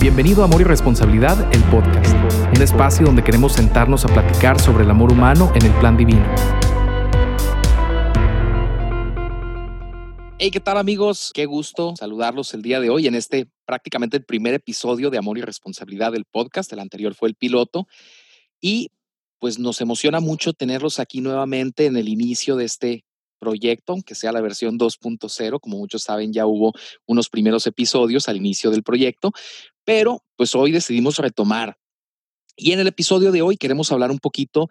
Bienvenido a Amor y Responsabilidad, el podcast, un espacio donde queremos sentarnos a platicar sobre el amor humano en el plan divino. Hey, ¿qué tal amigos? Qué gusto saludarlos el día de hoy en este prácticamente el primer episodio de Amor y Responsabilidad del podcast. El anterior fue el piloto. Y pues nos emociona mucho tenerlos aquí nuevamente en el inicio de este proyecto, aunque sea la versión 2.0. Como muchos saben, ya hubo unos primeros episodios al inicio del proyecto, pero pues hoy decidimos retomar. Y en el episodio de hoy queremos hablar un poquito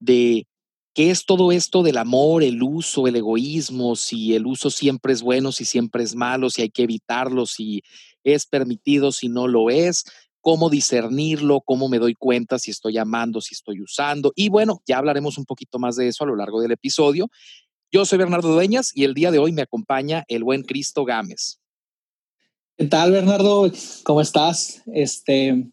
de qué es todo esto del amor, el uso, el egoísmo, si el uso siempre es bueno, si siempre es malo, si hay que evitarlo, si es permitido, si no lo es, cómo discernirlo, cómo me doy cuenta si estoy amando, si estoy usando. Y bueno, ya hablaremos un poquito más de eso a lo largo del episodio. Yo soy Bernardo Dueñas y el día de hoy me acompaña el buen Cristo Gámez. ¿Qué tal, Bernardo? ¿Cómo estás? Este,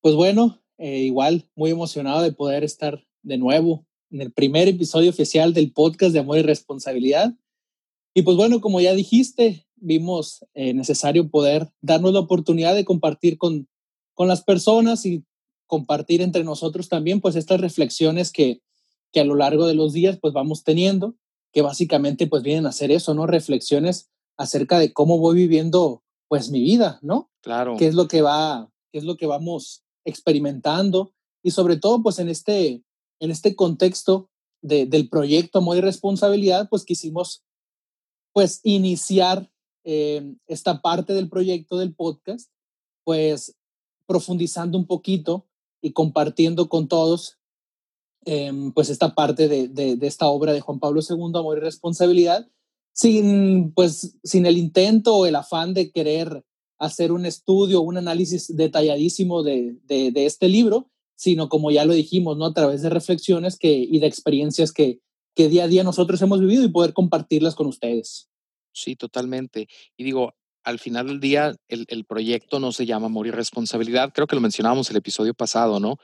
pues bueno, eh, igual muy emocionado de poder estar de nuevo en el primer episodio oficial del podcast de Amor y Responsabilidad. Y pues bueno, como ya dijiste, vimos eh, necesario poder darnos la oportunidad de compartir con, con las personas y compartir entre nosotros también pues estas reflexiones que, que a lo largo de los días pues vamos teniendo, que básicamente pues vienen a hacer eso, ¿no? Reflexiones acerca de cómo voy viviendo pues mi vida, ¿no? Claro. ¿Qué es lo que va, qué es lo que vamos experimentando? Y sobre todo, pues en este, en este contexto de, del proyecto Amor y Responsabilidad, pues quisimos pues iniciar eh, esta parte del proyecto del podcast, pues profundizando un poquito y compartiendo con todos eh, pues esta parte de, de, de, esta obra de Juan Pablo II, Amor y Responsabilidad, sin, pues, sin el intento o el afán de querer hacer un estudio, un análisis detalladísimo de, de, de, este libro, sino como ya lo dijimos, ¿no? A través de reflexiones que, y de experiencias que, que día a día nosotros hemos vivido y poder compartirlas con ustedes. Sí, totalmente. Y digo, al final del día, el, el proyecto no se llama Amor y Responsabilidad. Creo que lo mencionábamos el episodio pasado, ¿no?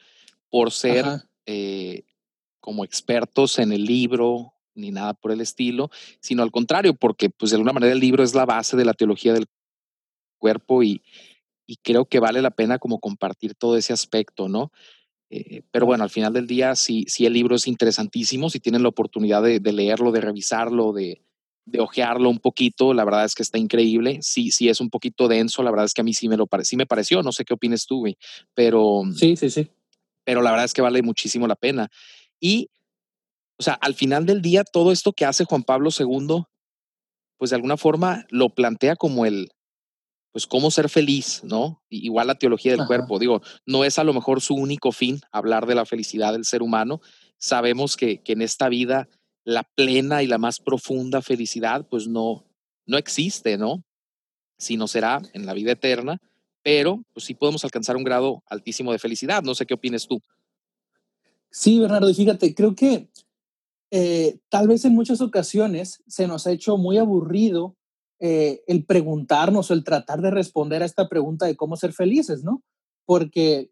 Por ser eh, como expertos en el libro ni nada por el estilo, sino al contrario, porque pues de alguna manera el libro es la base de la teología del cuerpo y, y creo que vale la pena como compartir todo ese aspecto, ¿no? Eh, pero bueno, al final del día, sí, sí el libro es interesantísimo, si tienen la oportunidad de, de leerlo, de revisarlo, de, de ojearlo un poquito, la verdad es que está increíble. Sí, sí es un poquito denso, la verdad es que a mí sí me lo pare sí me pareció, no sé qué opines tú, güey, pero sí, sí, sí. Pero la verdad es que vale muchísimo la pena. Y o sea, al final del día, todo esto que hace Juan Pablo II, pues de alguna forma lo plantea como el, pues cómo ser feliz, ¿no? Igual la teología del Ajá. cuerpo, digo, no es a lo mejor su único fin hablar de la felicidad del ser humano. Sabemos que, que en esta vida la plena y la más profunda felicidad, pues no, no existe, ¿no? Sino será en la vida eterna, pero pues sí podemos alcanzar un grado altísimo de felicidad. No sé qué opines tú. Sí, Bernardo, y fíjate, creo que eh, tal vez en muchas ocasiones se nos ha hecho muy aburrido eh, el preguntarnos o el tratar de responder a esta pregunta de cómo ser felices, ¿no? Porque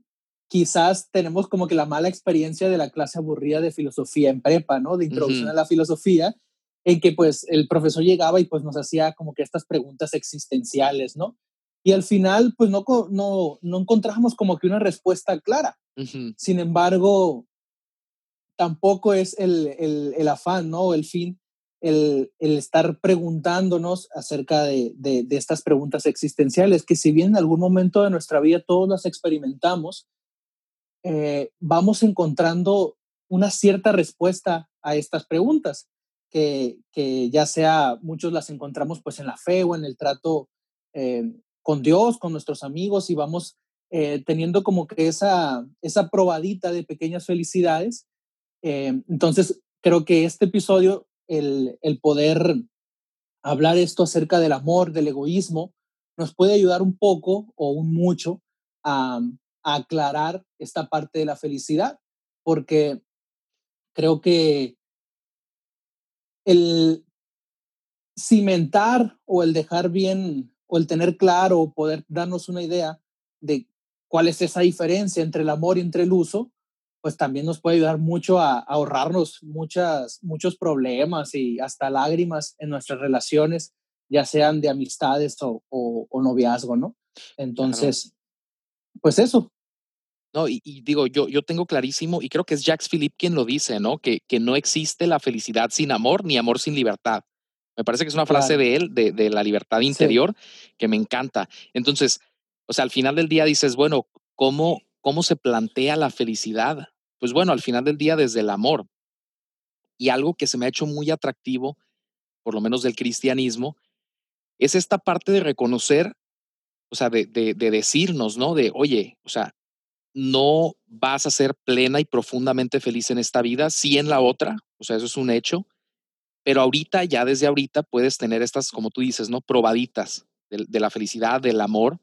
quizás tenemos como que la mala experiencia de la clase aburrida de filosofía en prepa, ¿no? De introducción uh -huh. a la filosofía, en que pues el profesor llegaba y pues nos hacía como que estas preguntas existenciales, ¿no? Y al final pues no, no, no encontramos como que una respuesta clara. Uh -huh. Sin embargo, tampoco es el, el, afán, ¿no? El fin, el, estar preguntándonos acerca de, de, de, estas preguntas existenciales, que si bien en algún momento de nuestra vida todos las experimentamos, eh, vamos encontrando una cierta respuesta a estas preguntas, que, que, ya sea muchos las encontramos pues en la fe o en el trato eh, con Dios, con nuestros amigos, y vamos eh, teniendo como que esa, esa probadita de pequeñas felicidades eh, entonces, creo que este episodio, el, el, poder hablar esto acerca del amor, del egoísmo, nos puede ayudar un poco o un mucho a, a aclarar esta parte de la felicidad, porque creo que el cimentar o el dejar bien o el tener claro o poder darnos una idea de cuál es esa diferencia entre el amor y entre el uso, pues también nos puede ayudar mucho a, a, ahorrarnos muchas, muchos problemas y hasta lágrimas en nuestras relaciones ya sean de amistades o, o, noviazgo, ¿no? Entonces, pues eso. No, y, digo, yo, yo tengo clarísimo, y creo que es Jacques Philippe quien lo dice, ¿no? Que, que no existe la felicidad sin amor ni amor sin libertad. Me parece que es una frase de él, de, de, la libertad interior, que me encanta. Entonces, o sea, al final del día dices, bueno, ¿cómo, ¿cómo se plantea la felicidad? Pues bueno, al final del día desde el amor. Y algo que se me ha hecho muy atractivo, por lo menos del cristianismo, es esta parte de reconocer, o sea, de, de, de decirnos, ¿no? De, oye, o sea, no vas a ser plena y profundamente feliz en esta vida, sí en la otra, o sea, eso es un hecho, pero ahorita, ya desde ahorita, puedes tener estas, como tú dices, ¿no? Probaditas de, la felicidad, del amor,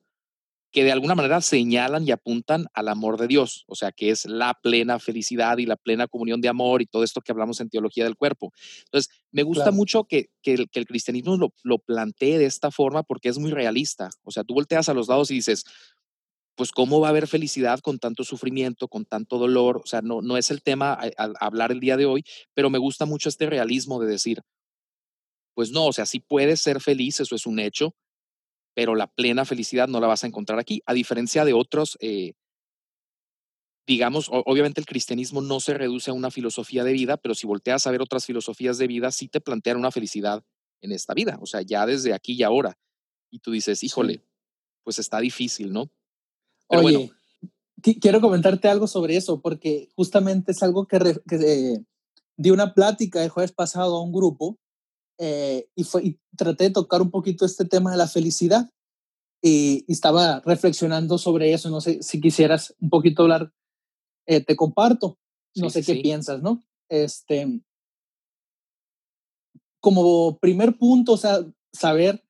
que de alguna manera señalan y apuntan al amor de Dios, o sea, que es la plena felicidad y la plena comunión de amor y todo esto que hablamos en teología del cuerpo. Entonces, me gusta mucho que, que, el, que, el, cristianismo lo, lo plantee de esta forma porque es muy realista. O sea, tú volteas a los lados y dices, pues cómo va a haber felicidad con tanto sufrimiento, con tanto dolor. O sea, no, no es el tema al hablar el día de hoy, pero me gusta mucho este realismo de decir, pues no, o sea, sí puedes ser feliz, eso es un hecho, pero la plena felicidad no la vas a encontrar aquí, a diferencia de otros, eh, digamos, obviamente el cristianismo no se reduce a una filosofía de vida, pero si volteas a ver otras filosofías de vida, sí te plantean una felicidad en esta vida, o sea, ya desde aquí y ahora. Y tú dices, híjole, pues está difícil, ¿no? Oye, quiero comentarte algo sobre eso, porque justamente es algo que, que di una plática el jueves pasado a un grupo eh, y, fue, y traté de tocar un poquito este tema de la felicidad y, estaba reflexionando sobre eso. No sé si quisieras un poquito hablar, eh, te comparto. No sé qué piensas, ¿no? Este, como primer punto, o sea, saber,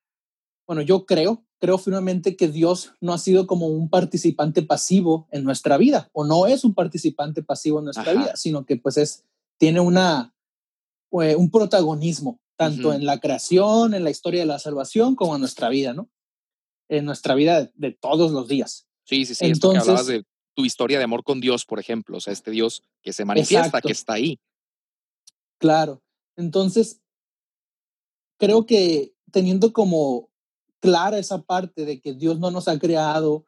bueno, yo creo creo firmemente que Dios no ha sido como un participante pasivo en nuestra vida, o no es un participante pasivo en nuestra vida, sino que pues es, tiene una, eh, un protagonismo, tanto en la creación, en la historia de la salvación, como en nuestra vida, ¿no? En nuestra vida de, todos los días. Sí, sí, sí, Entonces, que hablabas de tu historia de amor con Dios, por ejemplo, o sea, este Dios que se manifiesta, que está ahí. Claro. Entonces, creo que teniendo como clara esa parte de que Dios no nos ha creado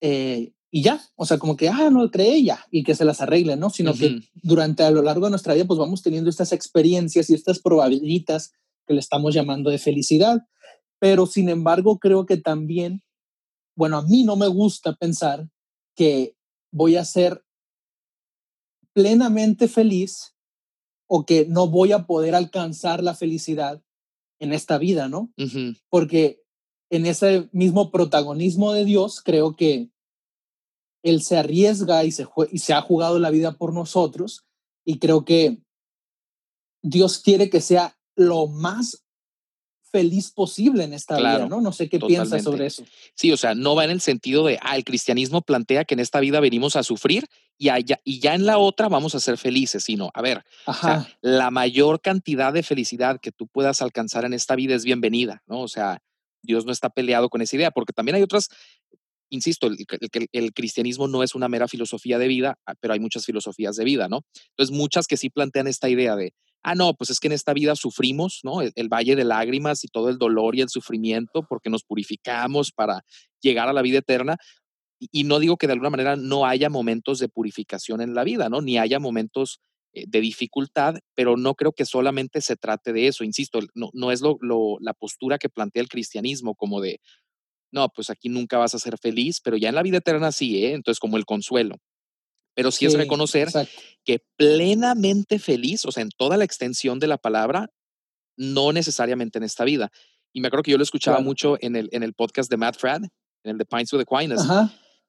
eh, y ya, o sea, como que, ah, no creé ya y que se las arregle, ¿no? Sino que durante a lo largo de nuestra vida, pues vamos teniendo estas experiencias y estas probabilidades que le estamos llamando de felicidad. Pero sin embargo, creo que también, bueno, a mí no me gusta pensar que voy a ser plenamente feliz o que no voy a poder alcanzar la felicidad en esta vida, ¿no? Porque en ese mismo protagonismo de Dios, creo que Él se arriesga y se, y se ha jugado la vida por nosotros y creo que Dios quiere que sea lo más feliz posible en esta vida, ¿no? No sé qué piensas sobre eso. Sí, o sea, no va en el sentido de, ah, el cristianismo plantea que en esta vida venimos a sufrir y, allá, y ya en la otra vamos a ser felices, sino, a ver, la mayor cantidad de felicidad que tú puedas alcanzar en esta vida es bienvenida, ¿no? O sea, Dios no está peleado con esa idea, porque también hay otras, insisto, el, el, cristianismo no es una mera filosofía de vida, ah, pero hay muchas filosofías de vida, ¿no? Entonces, muchas que sí plantean esta idea de, ah, no, pues es que en esta vida sufrimos, ¿no? El, valle de lágrimas y todo el dolor y el sufrimiento porque nos purificamos para llegar a la vida eterna. Y, no digo que de alguna manera no haya momentos de purificación en la vida, ¿no? Ni haya momentos eh, de dificultad, pero no creo que solamente se trate de eso. Insisto, no, no es lo, la postura que plantea el cristianismo como de, no, pues aquí nunca vas a ser feliz, pero ya en la vida eterna sí, ¿eh? Entonces como el consuelo. Pero sí, es reconocer que plenamente feliz, o sea, en toda la extensión de la palabra, no necesariamente en esta vida. Y me acuerdo que yo lo escuchaba mucho en el, en el podcast de Matt Frad, en el de Pines with Aquinas,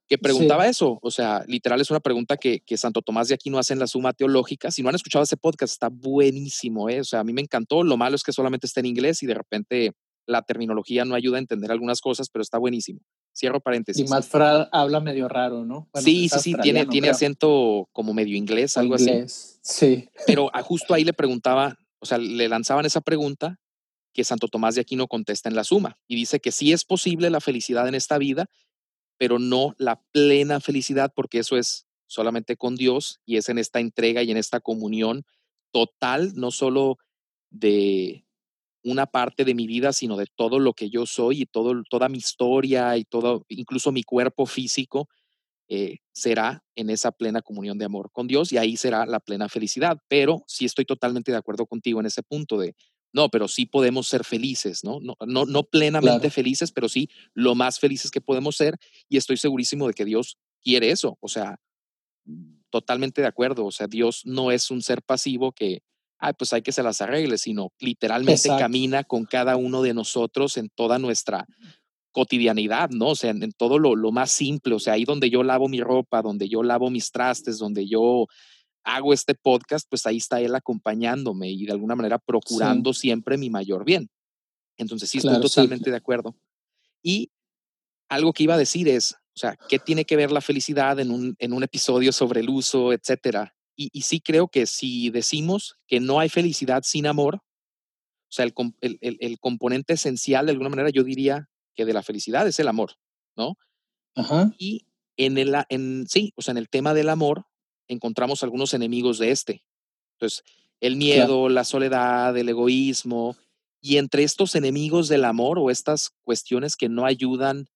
que preguntaba eso. O sea, literal es una pregunta que, que, Santo Tomás de Aquino hace en la Suma Teológica. Si no han escuchado ese podcast, está buenísimo. ¿eh? O sea, a mí me encantó. Lo malo es que solamente está en inglés y de repente la terminología no ayuda a entender algunas cosas, pero está buenísimo. Cierro paréntesis. Y Matt habla medio raro, ¿no? sí, sí, sí, tiene, tiene acento como medio inglés, algo inglés. así. Sí. Pero justo ahí le preguntaba, o sea, le lanzaban esa pregunta que Santo Tomás de Aquino contesta en la suma y dice que sí es posible la felicidad en esta vida, pero no la plena felicidad, porque eso es solamente con Dios y es en esta entrega y en esta comunión total, no solo de una parte de mi vida, sino de todo lo que yo soy y todo, toda mi historia y todo, incluso mi cuerpo físico, eh, será en esa plena comunión de amor con Dios y ahí será la plena felicidad. Pero sí estoy totalmente de acuerdo contigo en ese punto de, no, pero sí podemos ser felices, ¿no? No, no, no plenamente felices, pero sí lo más felices que podemos ser y estoy segurísimo de que Dios quiere eso. O sea, totalmente de acuerdo. O sea, Dios no es un ser pasivo que, ay, pues hay que se las arregle, sino literalmente camina con cada uno de nosotros en toda nuestra cotidianidad, ¿no? O sea, en, todo lo, más simple, o sea, ahí donde yo lavo mi ropa, donde yo lavo mis trastes, donde yo hago este podcast, pues ahí está él acompañándome y de alguna manera procurando siempre mi mayor bien. Entonces, sí, estoy totalmente de acuerdo. Y algo que iba a decir es, o sea, ¿qué tiene que ver la felicidad en un, en un episodio sobre el uso, etcétera? Y, y, sí creo que si decimos que no hay felicidad sin amor, o sea, el, el, el componente esencial, de alguna manera, yo diría que de la felicidad es el amor, ¿no? Ajá. Y en el, en, sí, o sea, en el tema del amor encontramos algunos enemigos de este. Entonces, el miedo, la soledad, el egoísmo, y entre estos enemigos del amor o estas cuestiones que no ayudan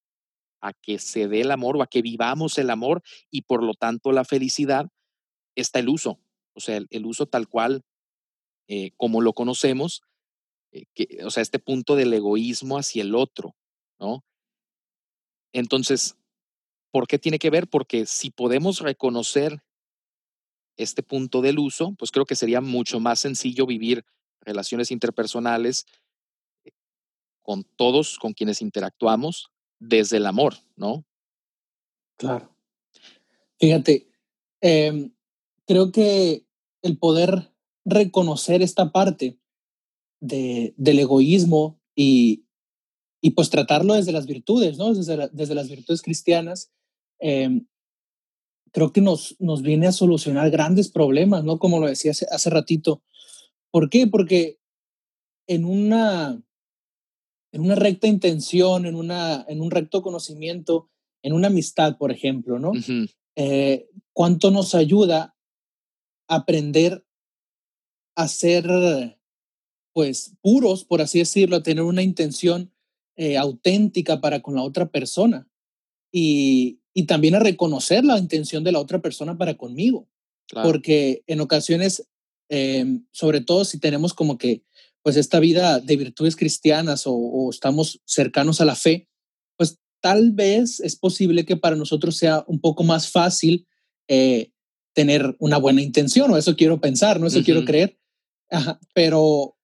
a que se dé el amor o a que vivamos el amor y por lo tanto la felicidad, está el uso. O sea, el, uso tal cual eh, como lo conocemos, eh, que, o sea, este punto del egoísmo hacia el otro. ¿no? Entonces, ¿por qué tiene que ver? Porque si podemos reconocer este punto del uso, pues creo que sería mucho más sencillo vivir relaciones interpersonales eh, con todos con quienes interactuamos desde el amor, ¿no? Claro. Fíjate, em, creo que el poder reconocer esta parte de, del egoísmo y, y pues tratarlo desde las virtudes, ¿no? Desde, desde las virtudes cristianas, em, creo que nos, nos viene a solucionar grandes problemas, ¿no? Como lo decía hace, hace ratito. ¿Por qué? Porque en una, en una recta intención, en, una, en un recto conocimiento, en una amistad, por ejemplo, ¿no? Eh, ¿Cuánto nos ayuda aprender a ser, pues, puros, por así decirlo, a tener una intención eh, auténtica para con la otra persona y, y, también a reconocer la intención de la otra persona para conmigo. Porque en ocasiones, em, sobre todo si tenemos como que, pues esta vida de virtudes cristianas o, estamos cercanos a la fe, pues tal vez es posible que para nosotros sea un poco más fácil eh, tener una buena intención, o eso quiero pensar, no eso quiero creer, pero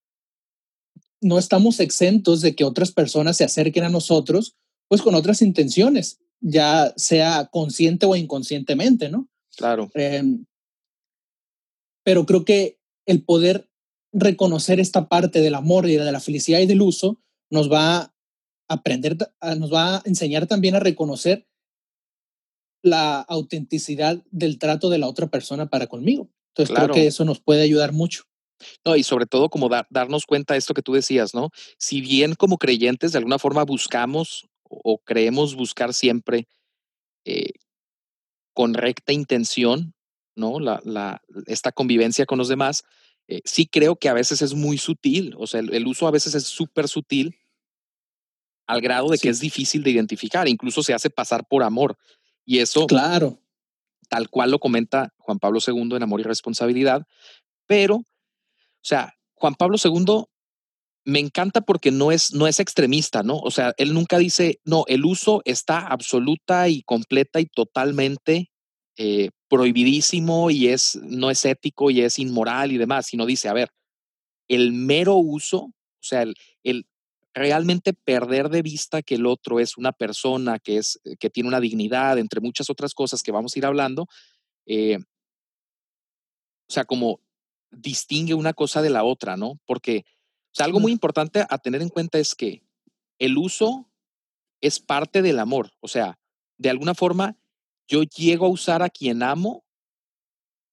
no estamos exentos de que otras personas se acerquen a nosotros, pues con otras intenciones, ya sea consciente o inconscientemente, ¿no? Claro. Em, pero creo que el poder reconocer esta parte del amor y de la felicidad y del uso nos va a aprender, nos va a enseñar también a reconocer la autenticidad del trato de la otra persona para conmigo. Entonces creo que eso nos puede ayudar mucho. No, y sobre todo como darnos cuenta de esto que tú decías, ¿no? Si bien como creyentes de alguna forma buscamos o, creemos buscar siempre eh, con recta intención, ¿no? La, la, esta convivencia con los demás, eh, sí creo que a veces es muy sutil, o sea, el, uso a veces es súper sutil al grado de que es difícil de identificar, incluso se hace pasar por amor. Y eso, claro, tal cual lo comenta Juan Pablo II en Amor y Responsabilidad, pero o sea, Juan Pablo II me encanta porque no es, no es extremista, ¿no? O sea, él nunca dice, no, el uso está absoluta y completa y totalmente eh, prohibidísimo y es, no es ético y es inmoral y demás, sino dice, a ver, el mero uso, o sea, el, el realmente perder de vista que el otro es una persona que, es, que tiene una dignidad, entre muchas otras cosas que vamos a ir hablando, eh, o sea, como distingue una cosa de la otra, ¿no? Porque o sea, algo muy importante a tener en cuenta es que el uso es parte del amor. O sea, de alguna forma, yo llego a usar a quien amo,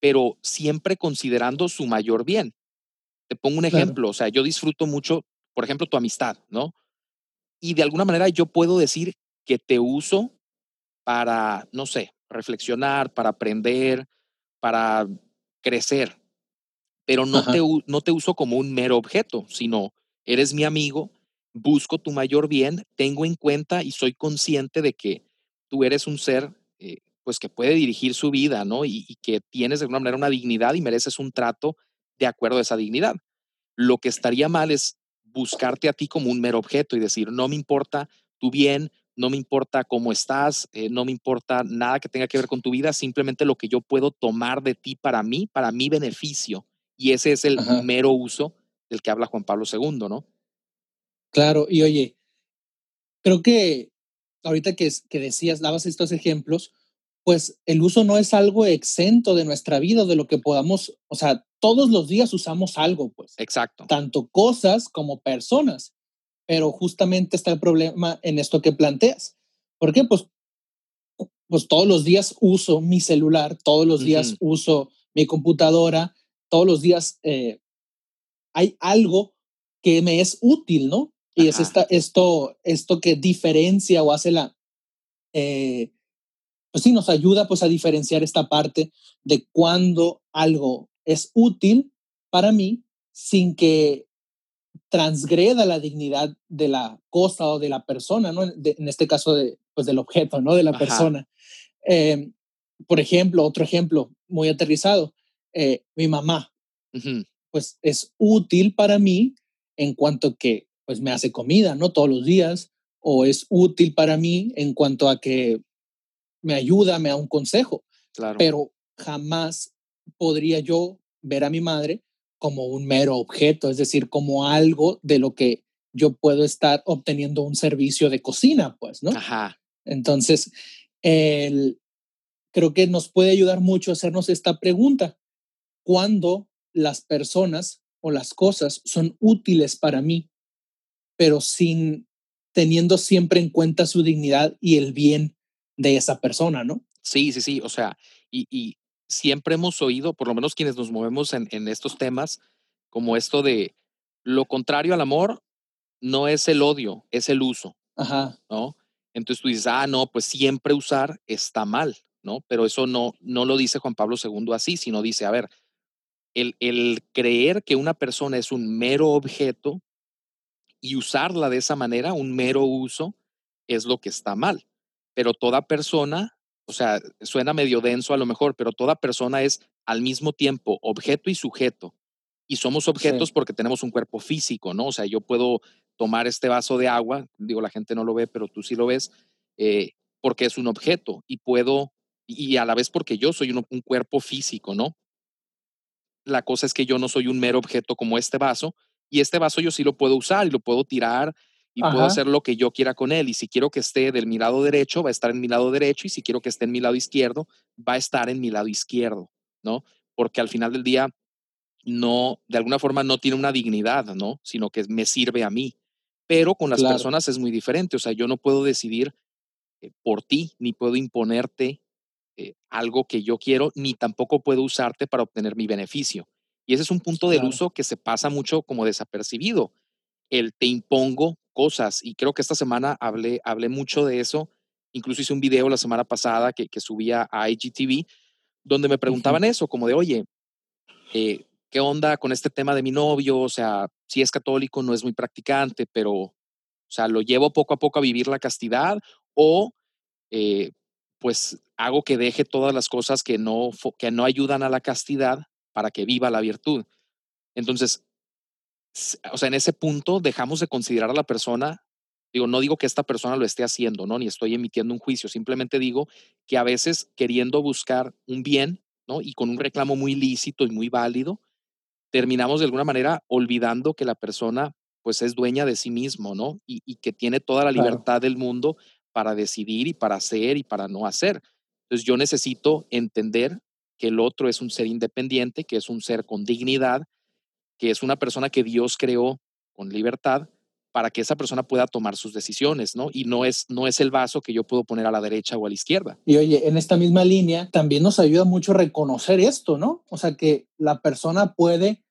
pero siempre considerando su mayor bien. Te pongo un ejemplo, o sea, yo disfruto mucho, por ejemplo, tu amistad, ¿no? Y de alguna manera yo puedo decir que te uso para, no sé, reflexionar, para aprender, para crecer, pero no te, no te uso como un mero objeto, sino eres mi amigo, busco tu mayor bien, tengo en cuenta y soy consciente de que tú eres un ser eh, pues que puede dirigir su vida, ¿no? Y, y, que tienes de alguna manera una dignidad y mereces un trato de acuerdo a esa dignidad. Lo que estaría mal es buscarte a ti como un mero objeto y decir, no me importa tu bien, no me importa cómo estás, eh, no me importa nada que tenga que ver con tu vida, simplemente lo que yo puedo tomar de ti para mí, para mi beneficio. Y ese es el Ajá. mero uso del que habla Juan Pablo II, ¿no? Claro, y oye, creo que ahorita que, que decías, dabas estos ejemplos, pues el uso no es algo exento de nuestra vida, de lo que podamos, o sea, todos los días usamos algo, pues. Exacto. Tanto cosas como personas. Pero justamente está el problema en esto que planteas. ¿Por qué? Pues, pues todos los días uso mi celular, todos los días uh -huh. uso mi computadora, todos los días eh, hay algo que me es útil, ¿no? Y Ajá. es esta, esto, esto que diferencia o hace la, eh, pues sí, nos ayuda pues a diferenciar esta parte de cuando algo es útil para mí sin que transgreda la dignidad de la cosa o de la persona, ¿no? De, en este caso, de, pues del objeto, ¿no? De la Ajá. persona. Eh, por ejemplo, otro ejemplo muy aterrizado, eh, mi mamá, uh -huh. pues es útil para mí en cuanto que pues me hace comida, ¿no? Todos los días, o es útil para mí en cuanto a que me ayuda, me da un consejo, claro. pero jamás podría yo ver a mi madre como un mero objeto, es decir, como algo de lo que yo puedo estar obteniendo un servicio de cocina, pues, ¿no? Ajá. Entonces, el, creo que nos puede ayudar mucho a hacernos esta pregunta. ¿Cuándo las personas o las cosas son útiles para mí, pero sin teniendo siempre en cuenta su dignidad y el bien de esa persona, ¿no? Sí, sí, sí. O sea, y, y siempre hemos oído, por lo menos quienes nos movemos en, en, estos temas, como esto de lo contrario al amor no es el odio, es el uso. Ajá. ¿No? Entonces tú dices, ah, no, pues siempre usar está mal, ¿no? Pero eso no, no lo dice Juan Pablo II así, sino dice, a ver, el, el creer que una persona es un mero objeto y usarla de esa manera, un mero uso, es lo que está mal. Pero toda persona, o sea, suena medio denso a lo mejor, pero toda persona es al mismo tiempo objeto y sujeto. Y somos objetos sí. porque tenemos un cuerpo físico, ¿no? O sea, yo puedo tomar este vaso de agua, digo, la gente no lo ve, pero tú sí lo ves, eh, porque es un objeto y puedo, y a la vez porque yo soy un, un cuerpo físico, ¿no? La cosa es que yo no soy un mero objeto como este vaso, y este vaso yo sí lo puedo usar y lo puedo tirar y Ajá. puedo hacer lo que yo quiera con él. Y si quiero que esté del mi lado derecho, va a estar en mi lado derecho. Y si quiero que esté en mi lado izquierdo, va a estar en mi lado izquierdo, ¿no? Porque al final del día, no, de alguna forma no tiene una dignidad, ¿no? Sino que me sirve a mí. Pero con las claro. personas es muy diferente. O sea, yo no puedo decidir eh, por ti, ni puedo imponerte eh, algo que yo quiero, ni tampoco puedo usarte para obtener mi beneficio. Y ese es un punto claro. del uso que se pasa mucho como desapercibido. El te impongo cosas. Y creo que esta semana hablé, hablé mucho de eso. Incluso hice un video la semana pasada que, que subía a IGTV, donde me preguntaban uh -huh. eso, como de, oye, eh, ¿qué onda con este tema de mi novio? O sea, si es católico, no es muy practicante, pero, o sea, lo llevo poco a poco a vivir la castidad o, eh, pues, hago que deje todas las cosas que no, que no ayudan a la castidad para que viva la virtud. Entonces, o sea, en ese punto dejamos de considerar a la persona, digo, no digo que esta persona lo esté haciendo, ¿no? Ni estoy emitiendo un juicio, simplemente digo que a veces queriendo buscar un bien, ¿no? Y con un reclamo muy lícito y muy válido, terminamos de alguna manera olvidando que la persona pues es dueña de sí mismo, ¿no? Y, y que tiene toda la libertad claro. del mundo para decidir y para hacer y para no hacer. Entonces yo necesito entender que el otro es un ser independiente, que es un ser con dignidad, que es una persona que Dios creó con libertad para que esa persona pueda tomar sus decisiones, ¿no? Y no es, no es el vaso que yo puedo poner a la derecha o a la izquierda. Y oye, en esta misma línea también nos ayuda mucho reconocer esto, ¿no? O sea, que la persona puede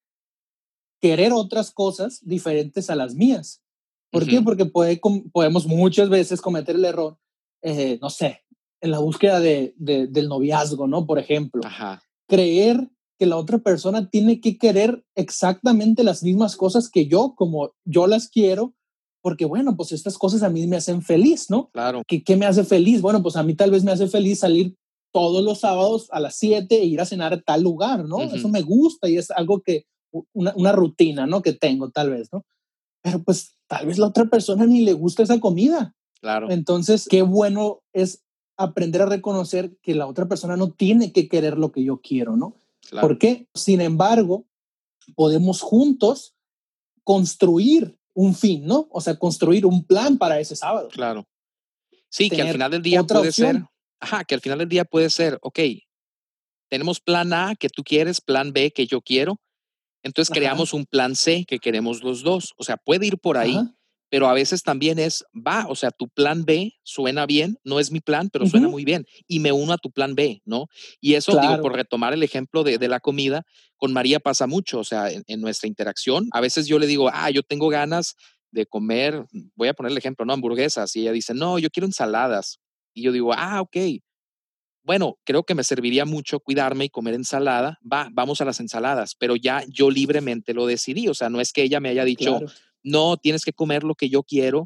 querer otras cosas diferentes a las mías. ¿Por uh -huh. qué? Porque puede, podemos muchas veces cometer el error, eh, no sé, en la búsqueda de, de, del noviazgo, ¿no? Por ejemplo, Ajá. creer que la otra persona tiene que querer exactamente las mismas cosas que yo, como yo las quiero, porque bueno, pues estas cosas a mí me hacen feliz, ¿no? Claro. ¿Qué, qué me hace feliz? Bueno, pues a mí tal vez me hace feliz salir todos los sábados a las 7 e ir a cenar a tal lugar, ¿no? Eso me gusta y es algo que, una, una, rutina, ¿no? Que tengo tal vez, ¿no? Pero pues tal vez la otra persona ni le gusta esa comida. Claro. Entonces, qué bueno es aprender a reconocer que la otra persona no tiene que querer lo que yo quiero, ¿no? Claro. Porque, sin embargo, podemos juntos construir un fin, ¿no? O sea, construir un plan para ese sábado. Claro. Sí, que al final del día puede opción. ser, ajá, que al final del día puede ser, ok, tenemos plan A que tú quieres, plan B que yo quiero, entonces ajá. creamos un plan C que queremos los dos. O sea, puede ir por ahí, ajá pero a veces también es, va, o sea, tu plan B suena bien, no es mi plan, pero uh -huh. suena muy bien, y me uno a tu plan B, ¿no? Y eso, claro. digo, por retomar el ejemplo de, de, la comida, con María pasa mucho, o sea, en, en, nuestra interacción, a veces yo le digo, ah, yo tengo ganas de comer, voy a poner el ejemplo, ¿no? Hamburguesas, y ella dice, no, yo quiero ensaladas, y yo digo, ah, ok, bueno, creo que me serviría mucho cuidarme y comer ensalada, va, vamos a las ensaladas, pero ya yo libremente lo decidí, o sea, no es que ella me haya dicho, claro no tienes que comer lo que yo quiero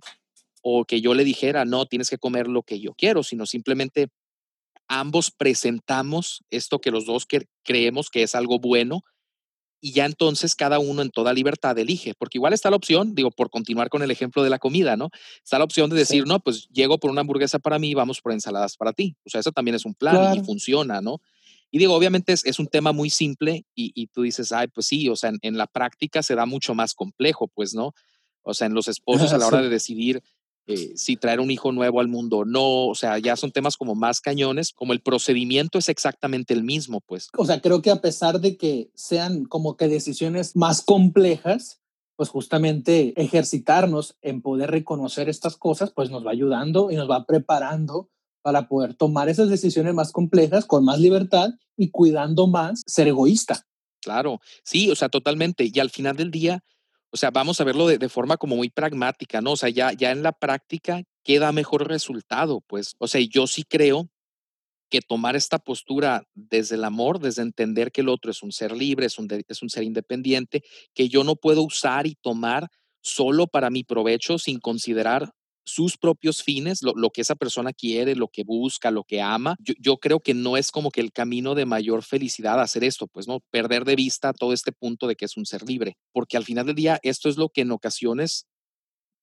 o que yo le dijera, no tienes que comer lo que yo quiero, sino simplemente ambos presentamos esto que los dos creemos que es algo bueno y ya entonces cada uno en toda libertad elige, porque igual está la opción, digo, por continuar con el ejemplo de la comida, ¿no? Está la opción de decir, sí. no, pues llego por una hamburguesa para mí, vamos por ensaladas para ti. O sea, eso también es un plan claro. y funciona, ¿no? Y digo, obviamente es, es un tema muy simple y, y, tú dices, ay, pues sí, o sea, en, en, la práctica se da mucho más complejo, pues, ¿no? O sea, en los esposos a la hora de decidir eh, si traer un hijo nuevo al mundo o no, o sea, ya son temas como más cañones, como el procedimiento es exactamente el mismo, pues. O sea, creo que a pesar de que sean como que decisiones más complejas, pues justamente ejercitarnos en poder reconocer estas cosas, pues nos va ayudando y nos va preparando para poder tomar esas decisiones más complejas con más libertad y cuidando más ser egoísta. Claro, sí, o sea, totalmente. Y al final del día, o sea, vamos a verlo de, forma como muy pragmática, ¿no? O sea, ya, ya en la práctica queda mejor resultado, pues. O sea, yo sí creo que tomar esta postura desde el amor, desde entender que el otro es un ser libre, es un, es un ser independiente, que yo no puedo usar y tomar solo para mi provecho sin considerar sus propios fines, lo, lo, que esa persona quiere, lo que busca, lo que ama. Yo, yo, creo que no es como que el camino de mayor felicidad hacer esto, pues no, perder de vista todo este punto de que es un ser libre, porque al final del día esto es lo que en ocasiones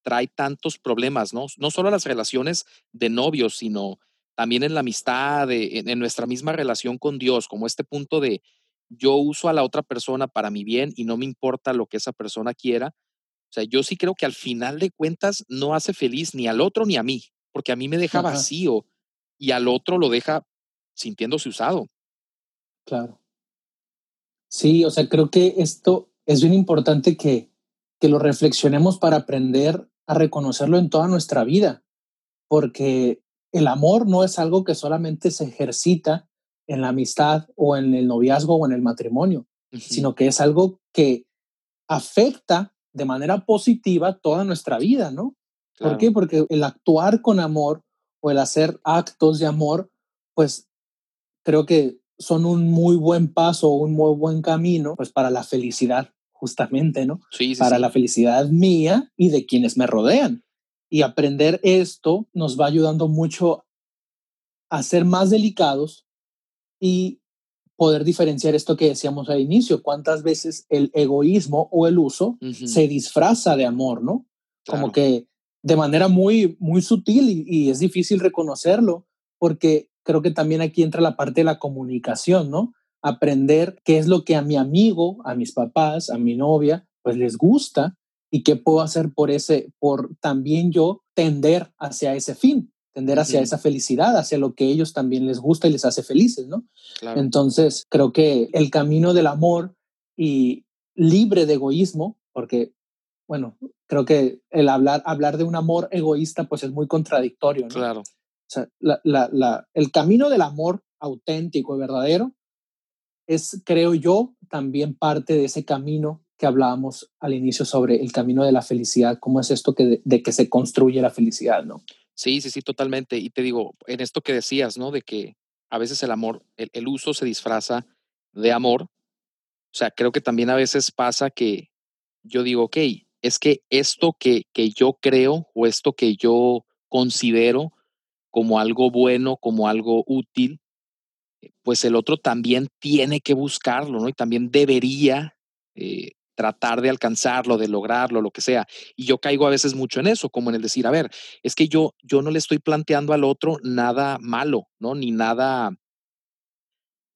trae tantos problemas, ¿no? No solo las relaciones de novios, sino también en la amistad, de, en, nuestra misma relación con Dios, como este punto de yo uso a la otra persona para mi bien y no me importa lo que esa persona quiera, sea, yo sí creo que al final de cuentas no hace feliz ni al otro ni a mí, porque a mí me deja Ajá. vacío y al otro lo deja sintiéndose usado. Claro. Sí, o sea, creo que esto es bien importante que, que lo reflexionemos para aprender a reconocerlo en toda nuestra vida, porque el amor no es algo que solamente se ejercita en la amistad o en el noviazgo o en el matrimonio, uh -huh. sino que es algo que afecta de manera positiva toda nuestra vida, ¿no? Claro. ¿Por qué? Porque el actuar con amor o el hacer actos de amor, pues creo que son un muy buen paso, un muy buen camino, pues para la felicidad, justamente, ¿no? Sí, sí, para sí. la felicidad mía y de quienes me rodean. Y aprender esto nos va ayudando mucho a ser más delicados y poder diferenciar esto que decíamos al inicio, cuántas veces el egoísmo o el uso uh -huh. se disfraza de amor, ¿no? Claro. Como que de manera muy, muy sutil y, y, es difícil reconocerlo, porque creo que también aquí entra la parte de la comunicación, ¿no? Aprender qué es lo que a mi amigo, a mis papás, a mi novia, pues les gusta y qué puedo hacer por ese, por también yo tender hacia ese fin tender hacia uh -huh. esa felicidad, hacia lo que ellos también les gusta y les hace felices, ¿no? Claro. Entonces, creo que el camino del amor y libre de egoísmo, porque, bueno, creo que el hablar, hablar de un amor egoísta, pues es muy contradictorio, ¿no? Claro. O sea, la, la, la, el camino del amor auténtico y verdadero es, creo yo, también parte de ese camino que hablábamos al inicio sobre el camino de la felicidad, cómo es esto que de, de que se construye la felicidad, ¿no? Sí, sí, sí, totalmente. Y te digo, en esto que decías, ¿no? De que a veces el amor, el, el uso se disfraza de amor. O sea, creo que también a veces pasa que yo digo, ok, es que esto que, que yo creo o esto que yo considero como algo bueno, como algo útil, eh, pues el otro también tiene que buscarlo, ¿no? Y también debería eh, tratar de alcanzarlo, de lograrlo, lo que sea. Y yo caigo a veces mucho en eso, como en el decir, a ver, es que yo, yo no le estoy planteando al otro nada malo, ¿no? Ni nada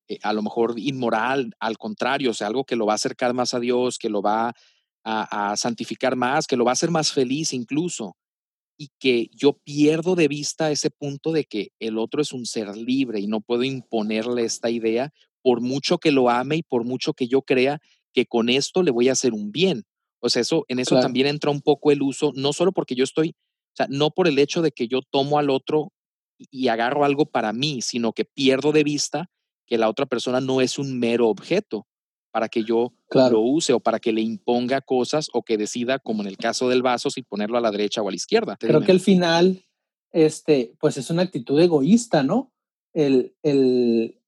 eh, a lo mejor inmoral, al contrario, o sea, algo que lo va a acercar más a Dios, que lo va a, a santificar más, que lo va a hacer más feliz incluso y que yo pierdo de vista ese punto de que el otro es un ser libre y no puedo imponerle esta idea por mucho que lo ame y por mucho que yo crea que con esto le voy a hacer un bien. O sea, eso, en eso Claro. también entra un poco el uso, no solo porque yo estoy, o sea, no por el hecho de que yo tomo al otro y, agarro algo para mí, sino que pierdo de vista que la otra persona no es un mero objeto para que yo lo Claro. use o para que le imponga cosas o que decida, como en el caso del vaso, si ponerlo a la derecha o a la izquierda. Creo que al final, este, pues es una actitud egoísta, ¿no? El, el,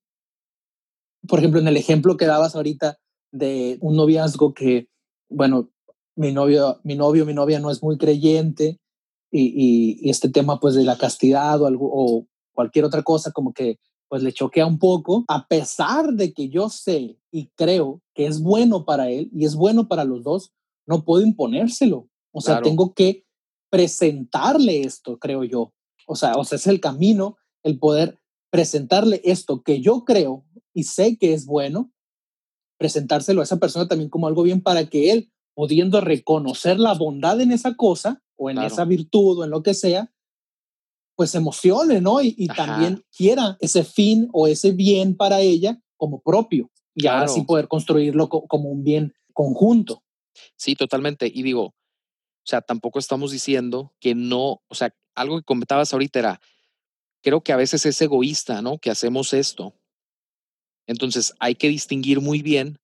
por ejemplo, en el ejemplo que dabas ahorita de un noviazgo que, bueno, mi novio, mi novio, mi novia no es muy creyente y, y, y este tema pues de la castidad o, algo, o cualquier otra cosa como que pues le choquea un poco, a pesar de que yo sé y creo que es bueno para él y es bueno para los dos, no puedo imponérselo. O sea, Claro. tengo que presentarle esto, creo yo. O sea, o sea, es el camino, el poder presentarle esto que yo creo y sé que es bueno, presentárselo a esa persona también como algo bien para que él, pudiendo reconocer la bondad en esa cosa o en Claro. esa virtud o en lo que sea, pues se emocione, ¿no? Y, también quiera ese fin o ese bien para ella como propio y ahora Claro. sí poder construirlo co- como un bien conjunto. Sí, totalmente. Y digo, o sea, tampoco estamos diciendo que no, o sea, algo que comentabas ahorita era, creo que a veces es egoísta, ¿no? Que hacemos esto. Entonces hay que distinguir muy bien,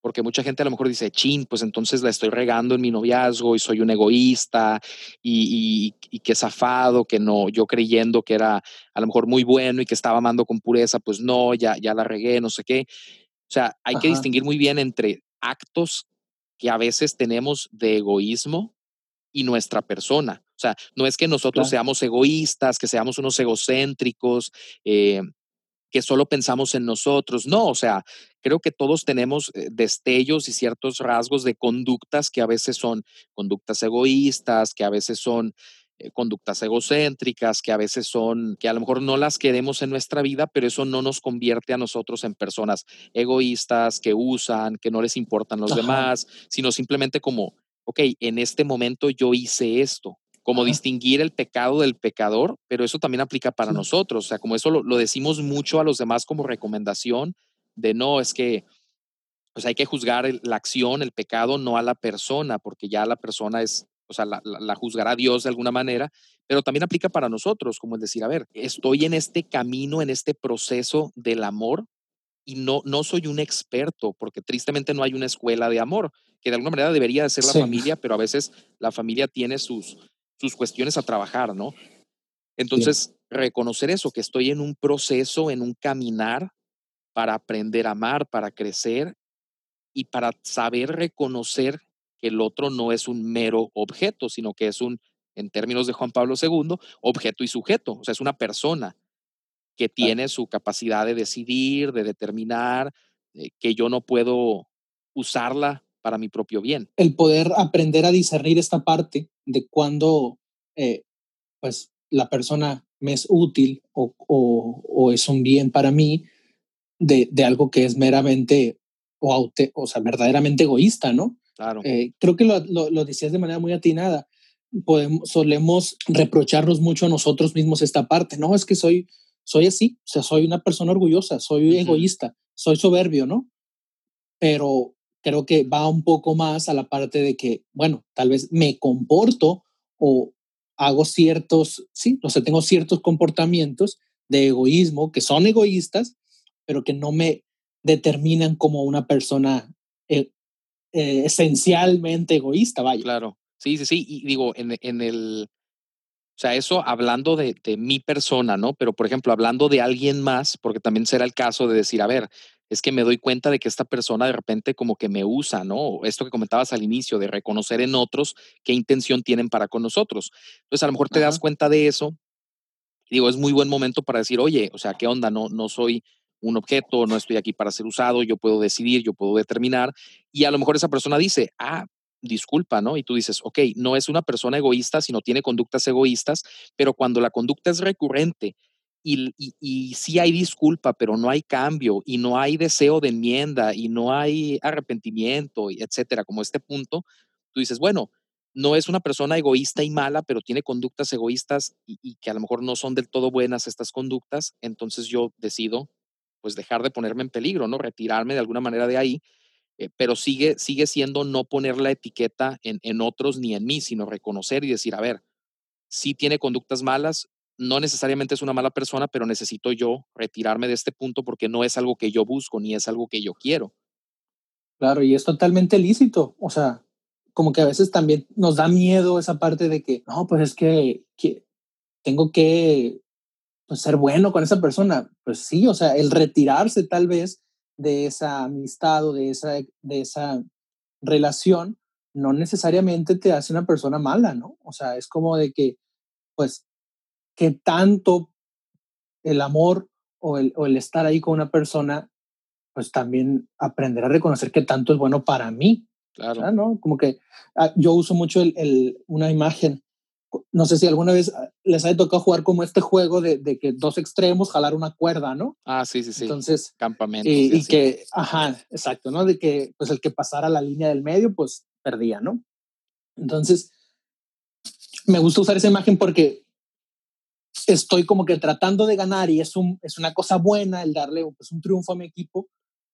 porque mucha gente a lo mejor dice, chin, pues entonces la estoy regando en mi noviazgo y soy un egoísta y, y, y que zafado, que no, yo creyendo que era a lo mejor muy bueno y que estaba amando con pureza, pues no, ya, ya la regué, no sé qué. O sea, hay que distinguir muy bien entre actos que a veces tenemos de egoísmo y nuestra persona. O sea, no es que nosotros Claro. seamos egoístas, que seamos unos egocéntricos, eh, que solo pensamos en nosotros. No, o sea, creo que todos tenemos eh, destellos y ciertos rasgos de conductas que a veces son conductas egoístas, que a veces son eh, conductas egocéntricas, que a veces son, que a lo mejor no las queremos en nuestra vida, pero eso no nos convierte a nosotros en personas egoístas, que usan, que no les importan los Ajá. demás, sino simplemente como, ok, en este momento yo hice esto, como Ajá. distinguir el pecado del pecador, pero eso también aplica para Sí. nosotros, o sea, como eso lo, lo decimos mucho a los demás como recomendación de no, es que pues hay que juzgar el- la acción, el pecado, no a la persona, porque ya la persona es, o sea, la, la- la juzgará Dios de alguna manera, pero también aplica para nosotros, como el decir, a ver, estoy en este camino, en este proceso del amor y no, no soy un experto, porque tristemente no hay una escuela de amor, que de alguna manera debería de ser la Sí. familia, pero a veces la familia tiene sus, sus cuestiones a trabajar, ¿no? Entonces, reconocer eso, que estoy en un proceso, en un caminar para aprender a amar, para crecer y para saber reconocer que el otro no es un mero objeto, sino que es un, en términos de Juan Pablo II, objeto y sujeto, o sea, es una persona que tiene su capacidad de decidir, de determinar, eh, que yo no puedo usarla para mi propio bien. El poder aprender a discernir esta parte de cuando eh, pues la persona me es útil o, o, o es un bien para mí de, de algo que es meramente o, aute, o sea, verdaderamente egoísta, ¿no? Claro. Eh, creo que lo, lo, lo, decías de manera muy atinada. Podemos, solemos reprocharnos mucho a nosotros mismos esta parte. No, es que soy, soy así, o sea, soy una persona orgullosa, soy uh -huh. egoísta, soy soberbio, ¿no? Pero creo que va un poco más a la parte de que, bueno, tal vez me comporto o hago ciertos, sí, o sea, tengo ciertos comportamientos de egoísmo que son egoístas, pero que no me determinan como una persona eh, eh, esencialmente egoísta, vaya. Claro, sí, sí, sí, y digo, en, en el, o sea, eso hablando de, de, mi persona, ¿no? Pero, por ejemplo, hablando de alguien más, porque también será el caso de decir, a ver, es que me doy cuenta de que esta persona de repente como que me usa, ¿no? Esto que comentabas al inicio, de reconocer en otros qué intención tienen para con nosotros. Entonces, a lo mejor te das cuenta de eso. Digo, es muy buen momento para decir, oye, o sea, ¿qué onda? No, no soy un objeto, no estoy aquí para ser usado, yo puedo decidir, yo puedo determinar. Y a lo mejor esa persona dice, ah, disculpa, ¿no? Y tú dices, ok, no es una persona egoísta, sino tiene conductas egoístas, pero cuando la conducta es recurrente y, y, sí hay disculpa, pero no hay cambio y no hay deseo de enmienda y no hay arrepentimiento, etcétera, como este punto, tú dices, bueno, no es una persona egoísta y mala, pero tiene conductas egoístas y, que a lo mejor no son del todo buenas estas conductas, entonces yo decido pues dejar de ponerme en peligro, ¿no? Retirarme de alguna manera de ahí, eh, pero sigue, sigue siendo no poner la etiqueta en, en otros ni en mí, sino reconocer y decir, a ver, sí tiene conductas malas, no necesariamente es una mala persona, pero necesito yo retirarme de este punto porque no es algo que yo busco ni es algo que yo quiero. Claro, y es totalmente lícito. O sea, como que a veces también nos da miedo esa parte de que, no, pues es que, tengo que pues, ser bueno con esa persona. Pues sí, o sea, el retirarse tal vez de esa amistad o de esa, de esa relación no necesariamente te hace una persona mala, ¿no? O sea, es como de que, pues, que tanto el amor o el, o el estar ahí con una persona, pues también aprender a reconocer que tanto es bueno para mí. Claro. ¿no? Como que ah, yo uso mucho el, el, una imagen. No sé si alguna vez ah, les ha tocado jugar como este juego de, de, que dos extremos jalar una cuerda, ¿no? Ah, sí, sí, sí. Entonces, campamento. Y, y que, ajá, exacto, ¿no? De que pues el que pasara la línea del medio, pues perdía, ¿no? Entonces, me gusta usar esa imagen porque estoy como que tratando de ganar y es, un, es una cosa buena el darle pues, un triunfo a mi equipo,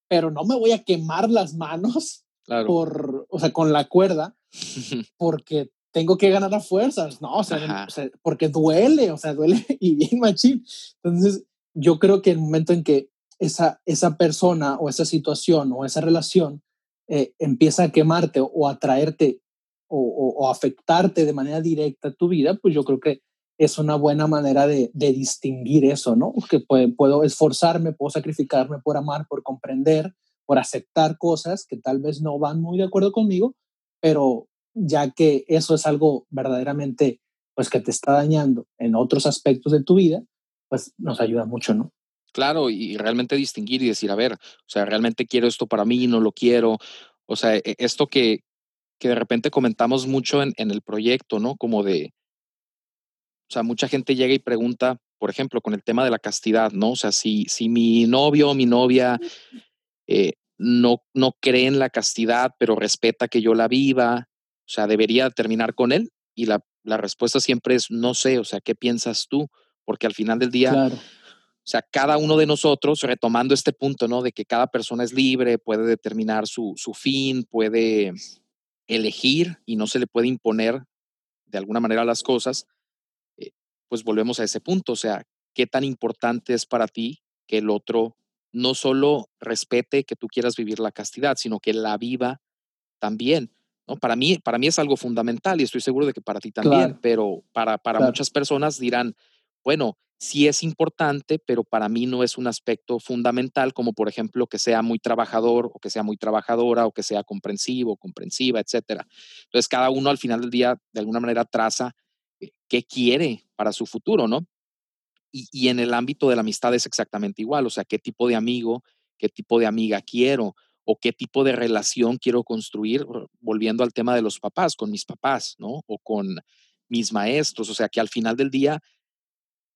pero no me voy a quemar las manos por, o sea, con la cuerda porque tengo que ganar a fuerzas, ¿no? O sea, porque duele, o sea, duele y bien machín. Entonces, yo creo que el momento en que esa, esa persona o esa situación o esa relación eh, empieza a quemarte o, a traerte o, o, o, afectarte de manera directa a tu vida, pues yo creo que es una buena manera de, distinguir eso, ¿no? Que puedo, esforzarme, puedo sacrificarme por amar, por comprender, por aceptar cosas que tal vez no van muy de acuerdo conmigo, pero ya que eso es algo verdaderamente, pues que te está dañando en otros aspectos de tu vida, pues nos ayuda mucho, ¿no? Claro, y realmente distinguir y decir, a ver, o sea, realmente quiero esto para mí, no lo quiero. O sea, e, esto que, que de repente comentamos mucho en el proyecto, ¿no? Como de, o sea, mucha gente llega y pregunta, por ejemplo, con el tema de la castidad, ¿no? O sea, si, si mi novio o mi novia eh, no, no cree en la castidad, pero respeta que yo la viva, o sea, ¿debería terminar con él? Y la, la respuesta siempre es, no sé, o sea, ¿qué piensas tú? Porque al final del día, claro. o sea, cada uno de nosotros, retomando este punto, ¿no? De que cada persona es libre, puede determinar su, su fin, puede elegir y no se le puede imponer de alguna manera las cosas pues volvemos a ese punto, o sea, qué tan importante es para ti que el otro no solo respete que tú quieras vivir la castidad, sino que la viva también. ¿no? Para, mí, para mí es algo fundamental y estoy seguro de que para ti también, claro. pero para, para claro. muchas personas dirán, bueno, sí es importante, pero para mí no es un aspecto fundamental, como por ejemplo que sea muy trabajador o que sea muy trabajadora o que sea comprensivo, comprensiva, etcétera. Entonces, cada uno al final del día, de alguna manera, traza qué quiere para su futuro, ¿no? Y, y, en el ámbito de la amistad es exactamente igual, o sea, qué tipo de amigo, qué tipo de amiga quiero o qué tipo de relación quiero construir, volviendo al tema de los papás, con mis papás, ¿no? O con mis maestros, o sea, que al final del día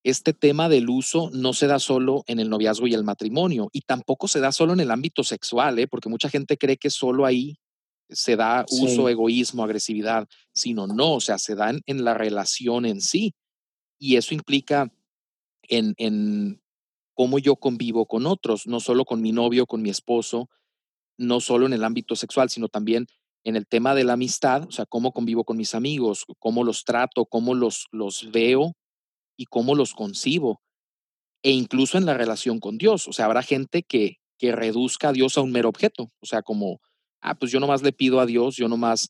este tema del uso no se da solo en el noviazgo y el matrimonio y tampoco se da solo en el ámbito sexual, ¿eh? porque mucha gente cree que solo ahí se da uso, sí. egoísmo, agresividad, sino no, o sea, se dan en la relación en sí. Y eso implica en, en cómo yo convivo con otros, no solo con mi novio, con mi esposo, no solo en el ámbito sexual, sino también en el tema de la amistad, o sea, cómo convivo con mis amigos, cómo los trato, cómo los, los veo y cómo los concibo. E incluso en la relación con Dios, o sea, habrá gente que, que reduzca a Dios a un mero objeto, o sea, como ah, pues yo nomás le pido a Dios, yo nomás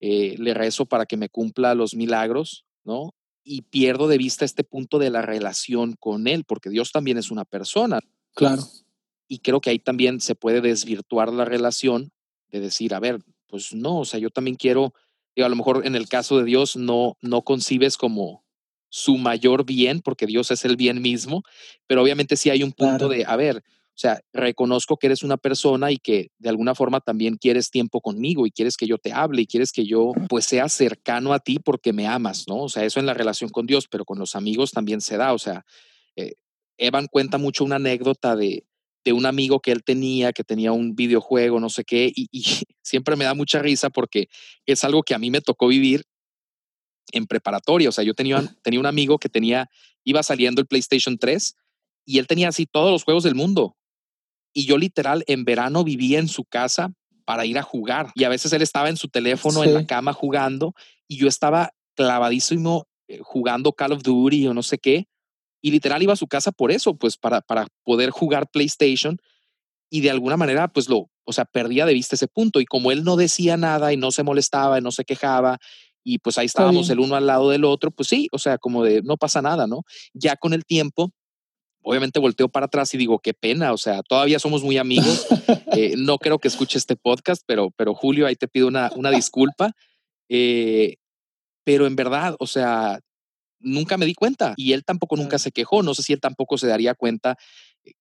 eh, le rezo para que me cumpla los milagros, ¿no? Y pierdo de vista este punto de la relación con Él, porque Dios también es una persona. Claro. y creo que ahí también se puede desvirtuar la relación de decir, a ver, pues no, o sea, yo también quiero, digo, a lo mejor en el caso de Dios no, no concibes como su mayor bien, porque Dios es el bien mismo, pero obviamente sí hay un punto de, a ver, o sea, reconozco que eres una persona y que de alguna forma también quieres tiempo conmigo y quieres que yo te hable y quieres que yo pues sea cercano a ti porque me amas, ¿no? O sea, eso en la relación con Dios, pero con los amigos también se da. O sea, eh, Evan cuenta mucho una anécdota de, de un amigo que él tenía, que tenía un videojuego, no sé qué, y, y, siempre me da mucha risa porque es algo que a mí me tocó vivir en preparatoria. O sea, yo tenía, tenía un amigo que tenía, iba saliendo el PlayStation 3 y él tenía así todos los juegos del mundo y yo literal en verano vivía en su casa para ir a jugar y a veces él estaba en su teléfono en la cama jugando y yo estaba clavadísimo eh, jugando Call of Duty o no sé qué y literal iba a su casa por eso, pues para, para poder jugar PlayStation y de alguna manera pues lo, o sea, perdía de vista ese punto y como él no decía nada y no se molestaba y no se quejaba y pues ahí estábamos el uno al lado del otro, pues sí, o sea, como de no pasa nada, ¿no? Ya con el tiempo obviamente volteo para atrás y digo, qué pena, o sea, todavía somos muy amigos. Eh, no creo que escuche este podcast, pero, pero Julio, ahí te pido una, una disculpa. Eh, pero en verdad, o sea, nunca me di cuenta y él tampoco nunca se quejó. No sé si él tampoco se daría cuenta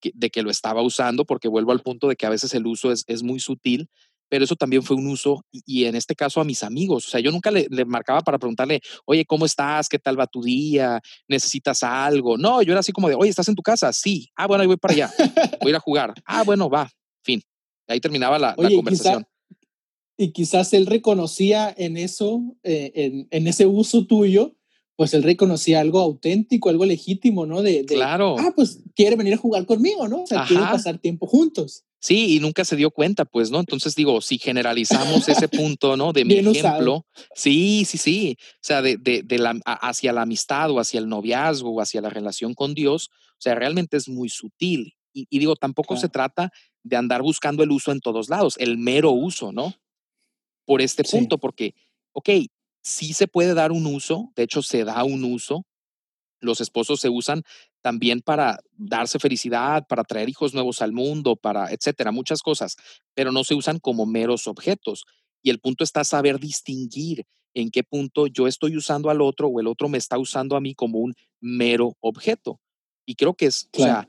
de que lo estaba usando, porque vuelvo al punto de que a veces el uso es, es muy sutil pero eso también fue un uso y, en este caso a mis amigos. O sea, yo nunca le, marcaba para preguntarle, oye, ¿cómo estás? ¿Qué tal va tu día? ¿Necesitas algo? No, yo era así como de, oye, ¿estás en tu casa? Sí. Ah, bueno, ahí voy para allá. Voy a ir a jugar. Ah, bueno, va. Fin. Ahí terminaba la, conversación. y quizás él reconocía en eso, eh, en, en, ese uso tuyo, pues él reconocía algo auténtico, algo legítimo, ¿no? De, claro. Ah, pues quiere venir a jugar conmigo, ¿no? O sea, quiere pasar tiempo juntos. Sí, y nunca se dio cuenta, pues, ¿no? Entonces digo, si generalizamos ese punto, ¿no? De mi ejemplo, sí, sí, sí, o sea, de, de, de la, hacia la amistad o hacia el noviazgo o hacia la relación con Dios, o sea, realmente es muy sutil. Y, digo, tampoco se trata de andar buscando el uso en todos lados, el mero uso, ¿no? Por este punto, porque, ok, sí se puede dar un uso, de hecho se da un uso, los esposos se usan también para darse felicidad, para traer hijos nuevos al mundo, para, etcétera, muchas cosas, pero no se usan como meros objetos. Y el punto está saber distinguir en qué punto yo estoy usando al otro o el otro me está usando a mí como un mero objeto. Y creo que es, o sea,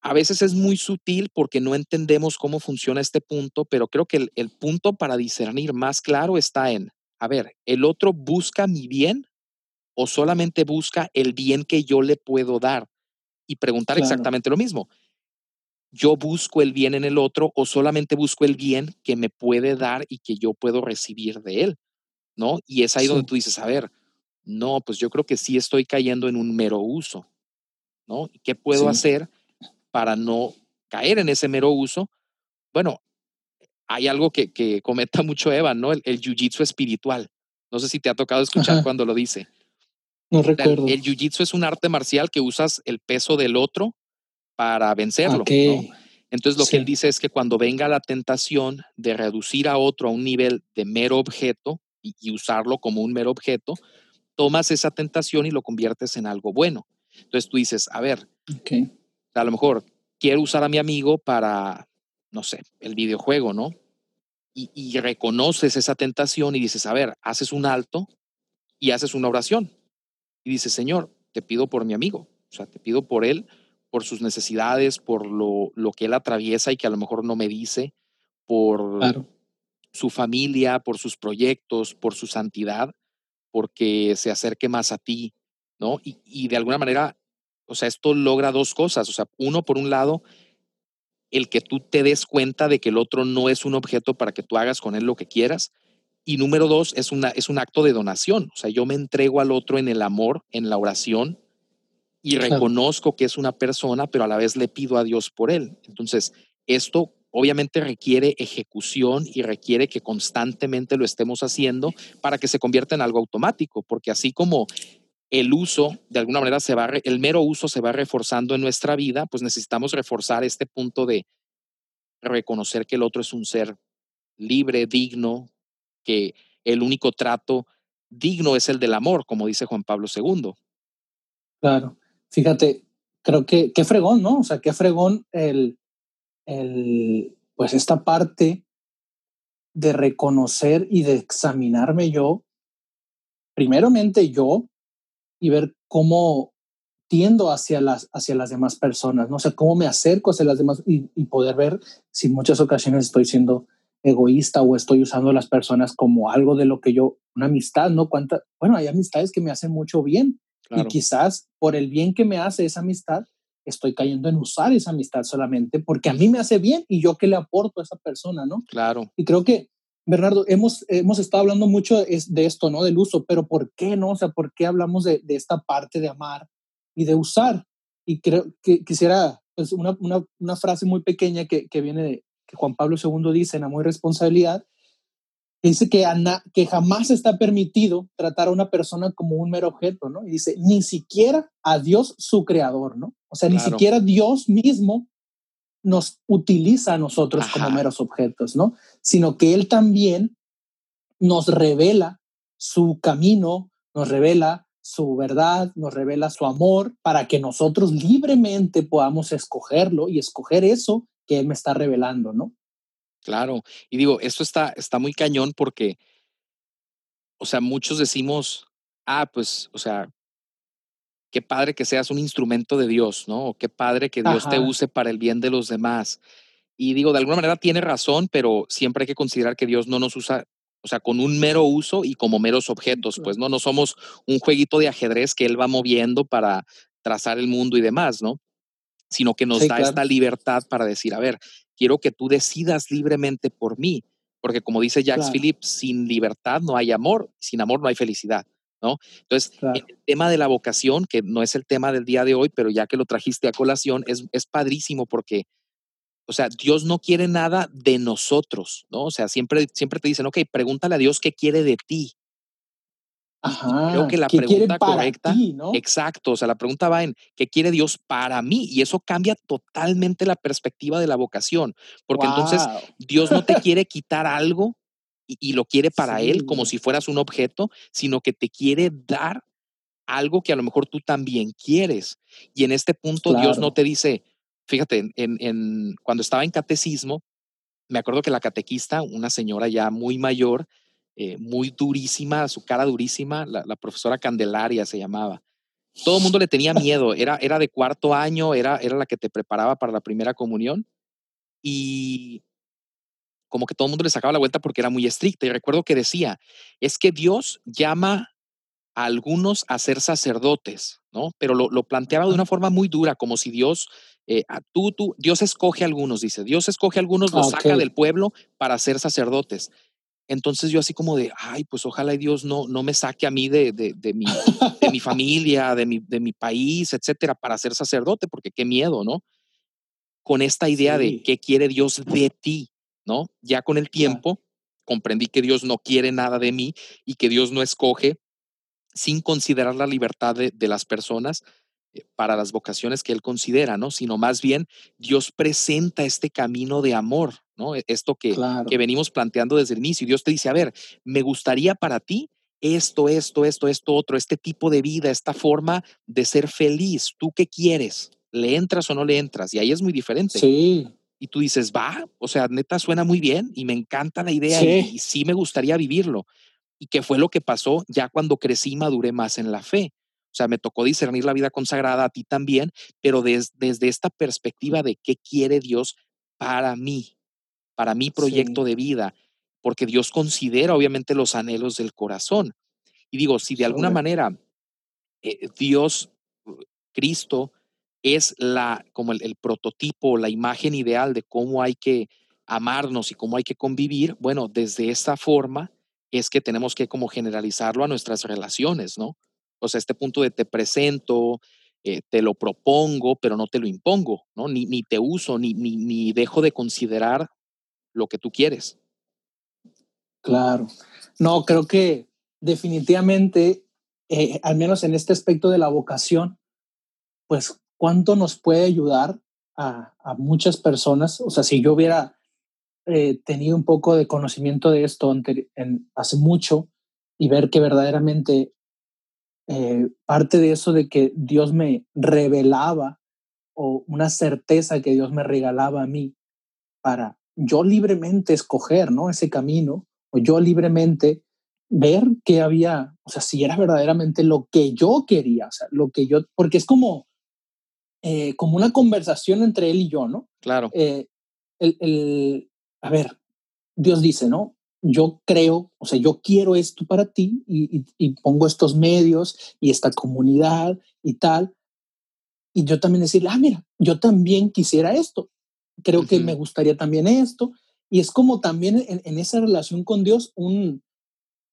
a veces es muy sutil porque no entendemos cómo funciona este punto, pero creo que el, el punto para discernir más claro está en, a ver, ¿el otro busca mi bien o solamente busca el bien que yo le puedo dar? Y preguntar exactamente lo mismo. ¿Yo busco el bien en el otro o solamente busco el bien que me puede dar y que yo puedo recibir de él? ¿No? Y es ahí donde tú dices, a ver, no, pues yo creo que sí estoy cayendo en un mero uso, ¿no? ¿Qué puedo hacer para no caer en ese mero uso? Bueno, hay algo que, que comenta mucho Eva, ¿no? El, el jiu-jitsu espiritual. No sé si te ha tocado escuchar cuando lo dice. No recuerdo. El, jiu-jitsu es un arte marcial que usas el peso del otro para vencerlo. Entonces lo que él dice es que cuando venga la tentación de reducir a otro a un nivel de mero objeto y, usarlo como un mero objeto, tomas esa tentación y lo conviertes en algo bueno. Entonces tú dices, a ver, a lo mejor quiero usar a mi amigo para, no sé, el videojuego, ¿no? Y, y reconoces esa tentación y dices, a ver, haces un alto y haces una oración y dice, Señor, te pido por mi amigo, o sea, te pido por él, por sus necesidades, por lo, lo que él atraviesa y que a lo mejor no me dice, por su familia, por sus proyectos, por su santidad, porque se acerque más a ti, ¿no? Y, y de alguna manera, o sea, esto logra dos cosas, o sea, uno, por un lado, el que tú te des cuenta de que el otro no es un objeto para que tú hagas con él lo que quieras, y número dos, es, una, es un acto de donación. O sea, yo me entrego al otro en el amor, en la oración, y reconozco que es una persona, pero a la vez le pido a Dios por él. Entonces, esto obviamente requiere ejecución y requiere que constantemente lo estemos haciendo para que se convierta en algo automático, porque así como el uso, de alguna manera, se va, el mero uso se va reforzando en nuestra vida, pues necesitamos reforzar este punto de reconocer que el otro es un ser libre, digno, que el único trato digno es el del amor, como dice Juan Pablo II. Claro, fíjate, creo que qué fregón, ¿no? O sea, qué fregón el, el, pues esta parte de reconocer y de examinarme yo, primeramente yo, y ver cómo tiendo hacia las, hacia las demás personas, ¿no? sé cómo me acerco hacia las demás y, y poder ver si en muchas ocasiones estoy siendo egoísta o estoy usando a las personas como algo de lo que yo, una amistad, ¿no? Cuánta, bueno, hay amistades que me hacen mucho bien y quizás por el bien que me hace esa amistad, estoy cayendo en usar esa amistad solamente porque a mí me hace bien y yo qué le aporto a esa persona, ¿no? Claro. Y creo que, Bernardo, hemos, hemos estado hablando mucho de esto, ¿no? Del uso, pero ¿por qué no? O sea, ¿por qué hablamos de, de esta parte de amar y de usar? Y creo que quisiera, pues, una, una, una frase muy pequeña que, que viene de, que Juan Pablo II dice en Amor y Responsabilidad, dice que, que jamás está permitido tratar a una persona como un mero objeto, ¿no? Y dice, ni siquiera a Dios su creador, ¿no? O sea, ni siquiera Dios mismo nos utiliza a nosotros como meros objetos, ¿no? Sino que Él también nos revela su camino, nos revela su verdad, nos revela su amor para que nosotros libremente podamos escogerlo y escoger eso que Él me está revelando, ¿no? Claro. Y digo, esto está, está muy cañón porque, o sea, muchos decimos, ah, pues, o sea, qué padre que seas un instrumento de Dios, ¿no? O qué padre que Dios te use para el bien de los demás. Y digo, de alguna manera tiene razón, pero siempre hay que considerar que Dios no nos usa, o sea, con un mero uso y como meros objetos, pues no, no somos un jueguito de ajedrez que Él va moviendo para trazar el mundo y demás, ¿no? Sino que nos da esta libertad para decir, a ver, quiero que tú decidas libremente por mí, porque como dice Jacques Phillips, sin libertad no hay amor, sin amor no hay felicidad. ¿No? Entonces, el tema de la vocación, que no es el tema del día de hoy, pero ya que lo trajiste a colación, es, es padrísimo porque, o sea, Dios no quiere nada de nosotros, ¿no? O sea, siempre, siempre te dicen, ok, pregúntale a Dios qué quiere de ti, creo que la pregunta correcta, ¿no? exacto, o sea, la pregunta va en ¿qué quiere Dios para mí? Y eso cambia totalmente la perspectiva de la vocación, porque entonces Dios no te quiere quitar algo y, lo quiere para Él como si fueras un objeto, sino que te quiere dar algo que a lo mejor tú también quieres. Y en este punto Dios no te dice, fíjate, en, en, cuando estaba en catecismo, me acuerdo que la catequista, una señora ya muy mayor, eh, muy durísima, su cara durísima, la, profesora Candelaria se llamaba. Todo el mundo le tenía miedo, era, era de cuarto año, era, era la que te preparaba para la primera comunión y como que todo el mundo le sacaba la vuelta porque era muy estricta. Y recuerdo que decía, es que Dios llama a algunos a ser sacerdotes, ¿no? Pero lo, lo planteaba de una forma muy dura, como si Dios, eh, tú, tú, Dios escoge a algunos, dice, Dios escoge a algunos, los saca del pueblo para ser sacerdotes. Entonces yo así como de, ay, pues ojalá Dios no, no me saque a mí de, de, de, mi, de mi familia, de mi, de mi país, etcétera, para ser sacerdote, porque qué miedo, ¿no? Con esta idea de qué quiere Dios de ti, ¿no? Ya con el tiempo comprendí que Dios no quiere nada de mí y que Dios no escoge sin considerar la libertad de, de las personas, para las vocaciones que él considera, ¿no? Sino más bien Dios presenta este camino de amor, ¿no? E, esto que, que venimos planteando desde el inicio. Dios te dice, a ver, me gustaría para ti esto, esto, esto, esto, otro, este tipo de vida, esta forma de ser feliz. ¿Tú qué quieres? ¿Le entras o no le entras? Y ahí es muy diferente. Sí. Y tú dices, va, o sea, neta suena muy bien y me encanta la idea y, y sí me gustaría vivirlo. Y qué fue lo que pasó ya cuando crecí y maduré más en la fe sea, me tocó discernir la vida consagrada a ti también, pero desde esta perspectiva de qué quiere Dios para mí, para mi proyecto de vida, porque Dios considera obviamente los anhelos del corazón. Y digo, si de alguna manera eh, Dios, uh, Cristo, es la, como el, el, prototipo, la imagen ideal de cómo hay que amarnos y cómo hay que convivir, bueno, desde esta forma es que tenemos que como generalizarlo a nuestras relaciones, ¿no? O sea, este punto de te presento, eh, te lo propongo, pero no te lo impongo, ¿no? Ni, ni te uso, ni, ni, ni dejo de considerar lo que tú quieres. Claro. No, creo que definitivamente, eh, al menos en este aspecto de la vocación, pues cuánto nos puede ayudar a, a muchas personas. O sea, si yo hubiera eh, tenido un poco de conocimiento de esto en, hace mucho y ver que verdaderamente eh, parte de eso de que Dios me revelaba o una certeza que Dios me regalaba a mí para yo libremente escoger, ¿no? Ese camino, o yo libremente ver qué había, o sea, si era verdaderamente lo que yo quería, o sea, lo que yo, porque es como, eh, como una conversación entre él y yo, ¿no? Claro. Eh, el, el, a ver, Dios dice, ¿no? Yo creo, o sea, yo quiero esto para ti y, y, y pongo estos medios y esta comunidad y tal. Y yo también decirle, ah, mira, yo también quisiera esto. Creo uh -huh. que me gustaría también esto. Y es como también en, en esa relación con Dios un,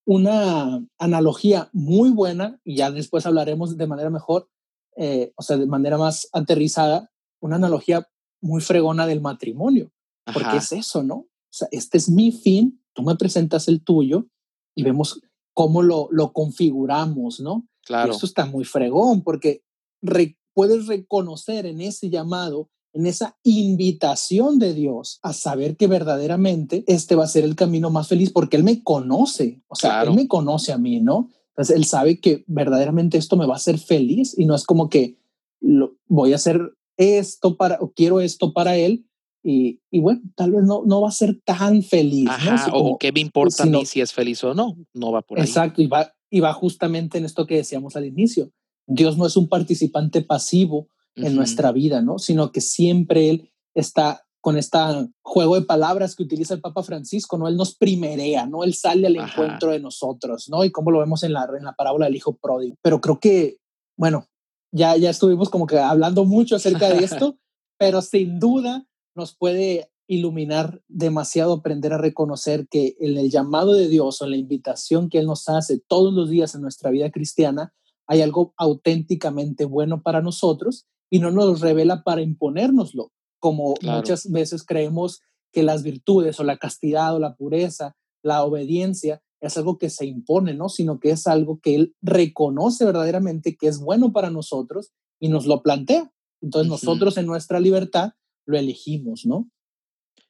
una analogía muy buena, y ya después hablaremos de manera mejor, eh, o sea, de manera más aterrizada, una analogía muy fregona del matrimonio, Ajá. porque es eso, ¿no? O sea, este es mi fin, tú me presentas el tuyo y vemos cómo lo, lo configuramos, ¿no? Claro. Y eso está muy fregón, porque re, puedes reconocer en ese llamado en esa invitación de Dios a saber que verdaderamente este va a ser el camino más feliz porque Él me conoce, o sea, claro. Él me conoce a mí, ¿no? Entonces Él sabe que verdaderamente esto me va a hacer feliz y no es como que lo, voy a hacer esto para, o quiero esto para Él y, y bueno, tal vez no, no va a ser tan feliz. Ajá, ¿no? como, o qué me importa sino, a mí si es feliz o no, no va por ahí. Exacto, y va, y va justamente en esto que decíamos al inicio. Dios no es un participante pasivo en uh -huh. nuestra vida, ¿no? Sino que siempre Él está con este juego de palabras que utiliza el Papa Francisco, ¿no? Él nos primerea, ¿no? Él sale al Ajá. encuentro de nosotros, ¿no? Y como lo vemos en la, en la parábola del Hijo Pródigo. Pero creo que, bueno, ya, ya estuvimos como que hablando mucho acerca de esto, pero sin duda nos puede iluminar demasiado aprender a reconocer que en el llamado de Dios o en la invitación que Él nos hace todos los días en nuestra vida cristiana, hay algo auténticamente bueno para nosotros y no nos revela para imponérnoslo, como claro. muchas veces creemos que las virtudes o la castidad o la pureza, la obediencia es algo que se impone, ¿no? Sino que es algo que él reconoce verdaderamente que es bueno para nosotros y nos lo plantea. Entonces uh -huh. nosotros en nuestra libertad lo elegimos, ¿no?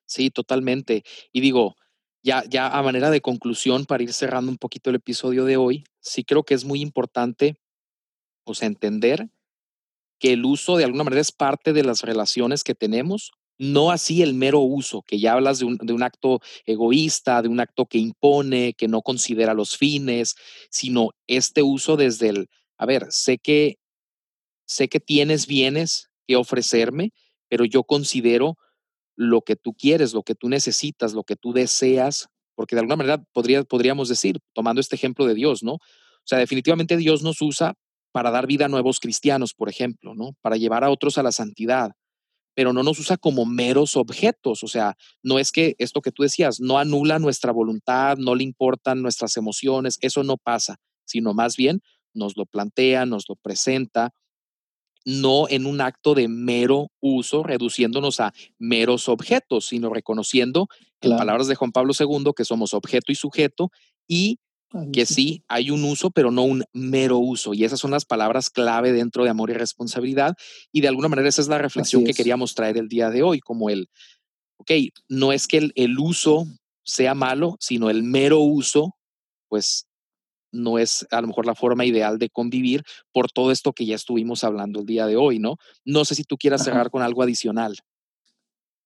Sí, totalmente. Y digo, ya, ya a manera de conclusión, para ir cerrando un poquito el episodio de hoy, sí creo que es muy importante, sea, entender que el uso de alguna manera es parte de las relaciones que tenemos, no así el mero uso, que ya hablas de un, de un, acto egoísta, de un acto que impone, que no considera los fines, sino este uso desde el, a ver, sé que, sé que tienes bienes que ofrecerme, pero yo considero lo que tú quieres, lo que tú necesitas, lo que tú deseas, porque de alguna manera podría, podríamos decir, tomando este ejemplo de Dios, ¿no? O sea, definitivamente Dios nos usa para dar vida a nuevos cristianos, por ejemplo, ¿no? Para llevar a otros a la santidad, pero no nos usa como meros objetos, o sea, no es que esto que tú decías, no anula nuestra voluntad, no le importan nuestras emociones, eso no pasa, sino más bien nos lo plantea, nos lo presenta, no en un acto de mero uso, reduciéndonos a meros objetos, sino reconociendo, claro. en palabras de Juan Pablo II, que somos objeto y sujeto y que sí hay un uso, pero no un mero uso. Y esas son las palabras clave dentro de amor y responsabilidad. Y de alguna manera esa es la reflexión es. que queríamos traer el día de hoy, como el, ok, no es que el, el uso sea malo, sino el mero uso, pues no es a lo mejor la forma ideal de convivir por todo esto que ya estuvimos hablando el día de hoy, ¿no? No sé si tú quieras cerrar con algo adicional.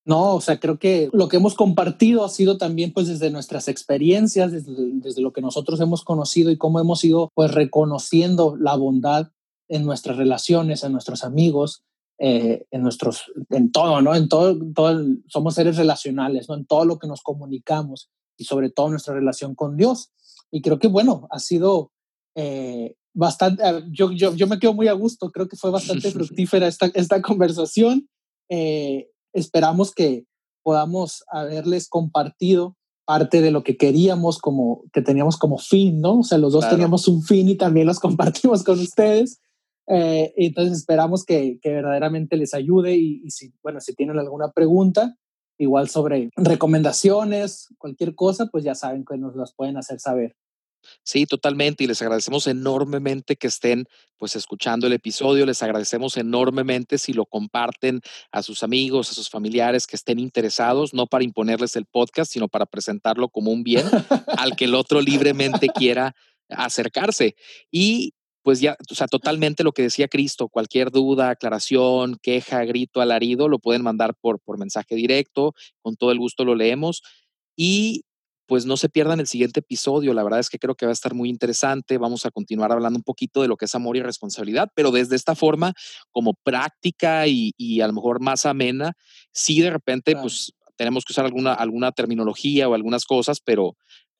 No, o sea, creo que lo que hemos compartido ha sido también pues desde nuestras experiencias, desde, desde, lo que nosotros hemos conocido y cómo hemos ido pues reconociendo la bondad en nuestras relaciones, en nuestros amigos, eh, en nuestros, en todo, ¿no? En todo, todo el, somos seres relacionales, ¿no? En todo lo que nos comunicamos y sobre todo nuestra relación con Dios. Y creo que, bueno, ha sido eh, bastante, yo, yo, yo me quedo muy a gusto, creo que fue bastante fructífera esta, esta conversación. Eh, esperamos que podamos haberles compartido parte de lo que queríamos, como que teníamos como fin, ¿no? O sea, los dos claro. teníamos un fin y también los compartimos con ustedes. Eh, entonces esperamos que, que, verdaderamente les ayude y, y, si, bueno, si tienen alguna pregunta, igual sobre recomendaciones, cualquier cosa, pues ya saben que nos las pueden hacer saber. Sí, totalmente. Y les agradecemos enormemente que estén pues escuchando el episodio. Les agradecemos enormemente si lo comparten a sus amigos, a sus familiares que estén interesados, no para imponerles el podcast, sino para presentarlo como un bien al que el otro libremente quiera acercarse. Y pues ya, o sea, totalmente lo que decía Cristo, cualquier duda, aclaración, queja, grito, alarido, lo pueden mandar por, por mensaje directo, con todo el gusto lo leemos. Y pues no se pierdan el siguiente episodio. La verdad es que creo que va a estar muy interesante. Vamos a continuar hablando un poquito de lo que es amor y responsabilidad, pero desde esta forma como práctica y, a lo mejor más amena. Sí, de repente, pues tenemos que usar alguna, alguna terminología o algunas cosas, pero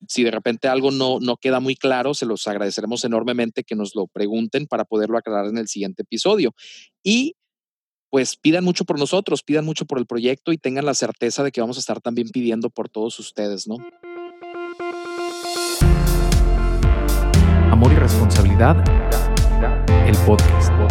si de repente algo no, no queda muy claro, se los agradeceremos enormemente que nos lo pregunten para poderlo aclarar en el siguiente episodio. Y pues pidan mucho por nosotros, pidan mucho por el proyecto y tengan la certeza de que vamos a estar también pidiendo por todos ustedes, ¿no? Amor y responsabilidad, el podcast.